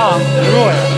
すごい